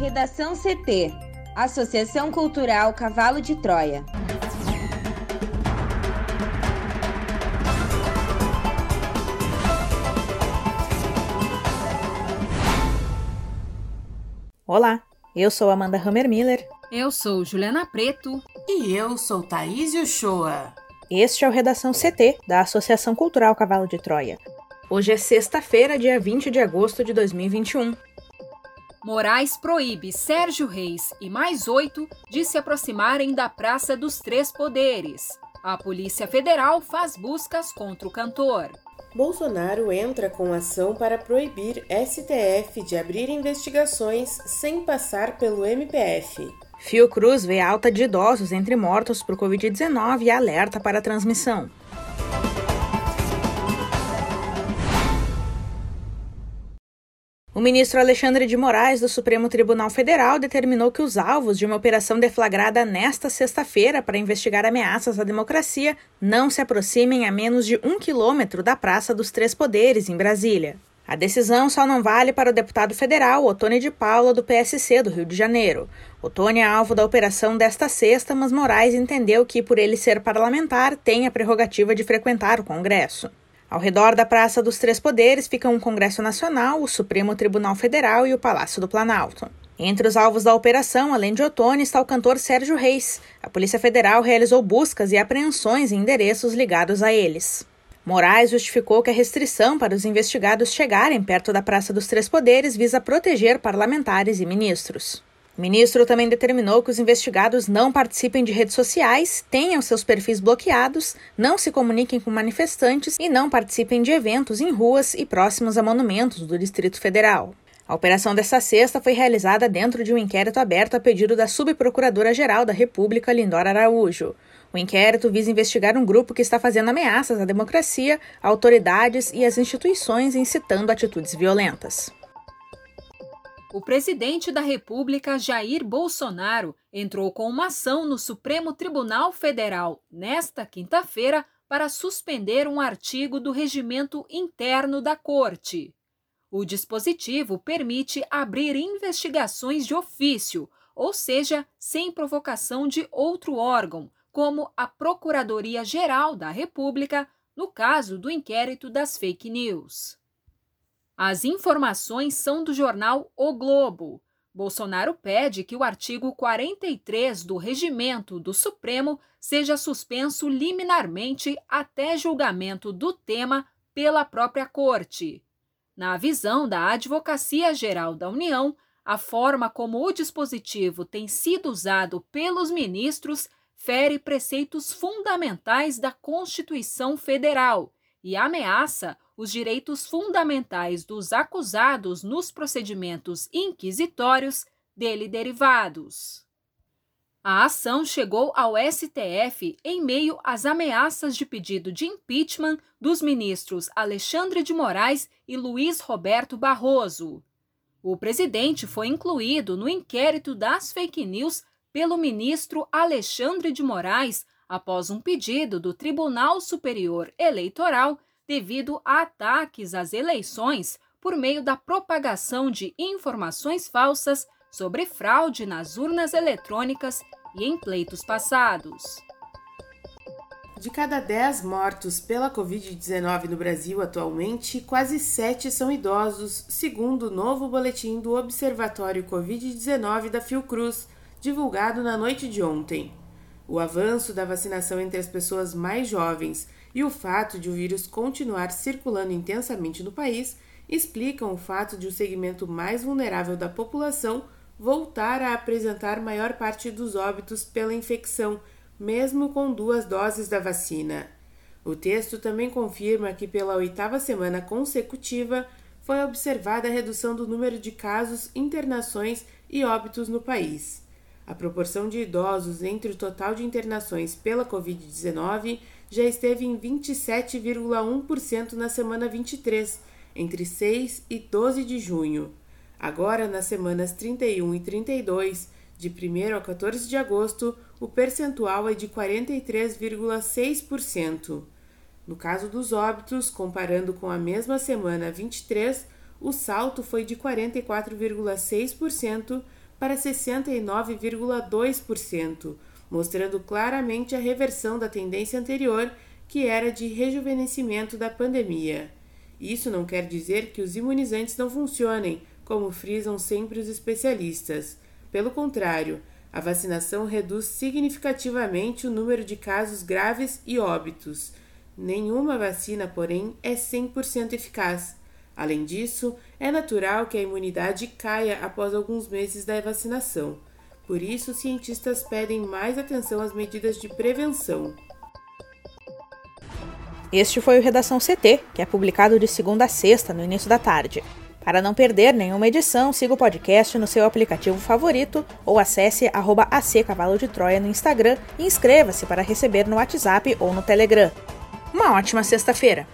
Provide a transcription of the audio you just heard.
Redação CT Associação Cultural Cavalo de Troia. Olá, eu sou Amanda Hammermiller. Eu sou Juliana Preto. E eu sou Thaís Uchoa. Este é o Redação CT, da Associação Cultural Cavalo de Troia. Hoje é sexta-feira, dia 20 de agosto de 2021. Moraes proíbe Sérgio Reis e mais oito de se aproximarem da Praça dos Três Poderes. A Polícia Federal faz buscas contra o cantor. Bolsonaro entra com ação para proibir STF de abrir investigações sem passar pelo MPF. Fiocruz vê alta de idosos entre mortos por Covid-19 e alerta para a transmissão. O ministro Alexandre de Moraes, do Supremo Tribunal Federal, determinou que os alvos de uma operação deflagrada nesta sexta-feira para investigar ameaças à democracia não se aproximem a menos de um quilômetro da Praça dos Três Poderes, em Brasília. A decisão só não vale para o deputado federal Otônio de Paula, do PSC do Rio de Janeiro. Otônio é alvo da operação desta sexta, mas Moraes entendeu que, por ele ser parlamentar, tem a prerrogativa de frequentar o Congresso. Ao redor da Praça dos Três Poderes ficam o Congresso Nacional, o Supremo Tribunal Federal e o Palácio do Planalto. Entre os alvos da operação, além de Otônio, está o cantor Sérgio Reis. A Polícia Federal realizou buscas e apreensões em endereços ligados a eles. Moraes justificou que a restrição para os investigados chegarem perto da Praça dos Três Poderes visa proteger parlamentares e ministros. O ministro também determinou que os investigados não participem de redes sociais, tenham seus perfis bloqueados, não se comuniquem com manifestantes e não participem de eventos em ruas e próximos a monumentos do Distrito Federal. A operação desta sexta foi realizada dentro de um inquérito aberto a pedido da Subprocuradora-Geral da República, Lindora Araújo. O inquérito visa investigar um grupo que está fazendo ameaças à democracia, autoridades e às instituições, incitando atitudes violentas. O presidente da República, Jair Bolsonaro, entrou com uma ação no Supremo Tribunal Federal nesta quinta-feira para suspender um artigo do regimento interno da Corte. O dispositivo permite abrir investigações de ofício, ou seja, sem provocação de outro órgão, como a Procuradoria-Geral da República, no caso do inquérito das fake news. As informações são do jornal O Globo. Bolsonaro pede que o artigo 43 do Regimento do Supremo seja suspenso liminarmente até julgamento do tema pela própria Corte. Na visão da Advocacia Geral da União, a forma como o dispositivo tem sido usado pelos ministros fere preceitos fundamentais da Constituição Federal e ameaça os direitos fundamentais dos acusados nos procedimentos inquisitórios dele derivados. A ação chegou ao STF em meio às ameaças de pedido de impeachment dos ministros Alexandre de Moraes e Luiz Roberto Barroso. O presidente foi incluído no inquérito das fake news pelo ministro Alexandre de Moraes após um pedido do Tribunal Superior Eleitoral devido a ataques às eleições por meio da propagação de informações falsas sobre fraude nas urnas eletrônicas e em pleitos passados. De cada 10 mortos pela Covid-19 no Brasil atualmente, quase 7 são idosos, segundo o novo boletim do Observatório Covid-19 da Fiocruz, divulgado na noite de ontem. O avanço da vacinação entre as pessoas mais jovens e o fato de o vírus continuar circulando intensamente no país explicam o fato de o segmento mais vulnerável da população voltar a apresentar maior parte dos óbitos pela infecção, mesmo com duas doses da vacina. O texto também confirma que, pela oitava semana consecutiva, foi observada a redução do número de casos, internações e óbitos no país. A proporção de idosos entre o total de internações pela Covid-19 já esteve em 27,1% na semana 23, entre 6 e 12 de junho. Agora, nas semanas 31 e 32, de 1 a 14 de agosto, o percentual é de 43,6%. No caso dos óbitos, comparando com a mesma semana 23, o salto foi de 44,6% para 69,2%, mostrando claramente a reversão da tendência anterior, que era de rejuvenescimento da pandemia. Isso não quer dizer que os imunizantes não funcionem, como frisam sempre os especialistas. Pelo contrário, a vacinação reduz significativamente o número de casos graves e óbitos. Nenhuma vacina, porém, é 100% eficaz. Além disso, é natural que a imunidade caia após alguns meses da vacinação. Por isso, cientistas pedem mais atenção às medidas de prevenção. Este foi o Redação CT, que é publicado de segunda a sexta, no início da tarde. Para não perder nenhuma edição, siga o podcast no seu aplicativo favorito ou acesse arroba AC Cavalo de Troia no Instagram e inscreva-se para receber no WhatsApp ou no Telegram. Uma ótima sexta-feira!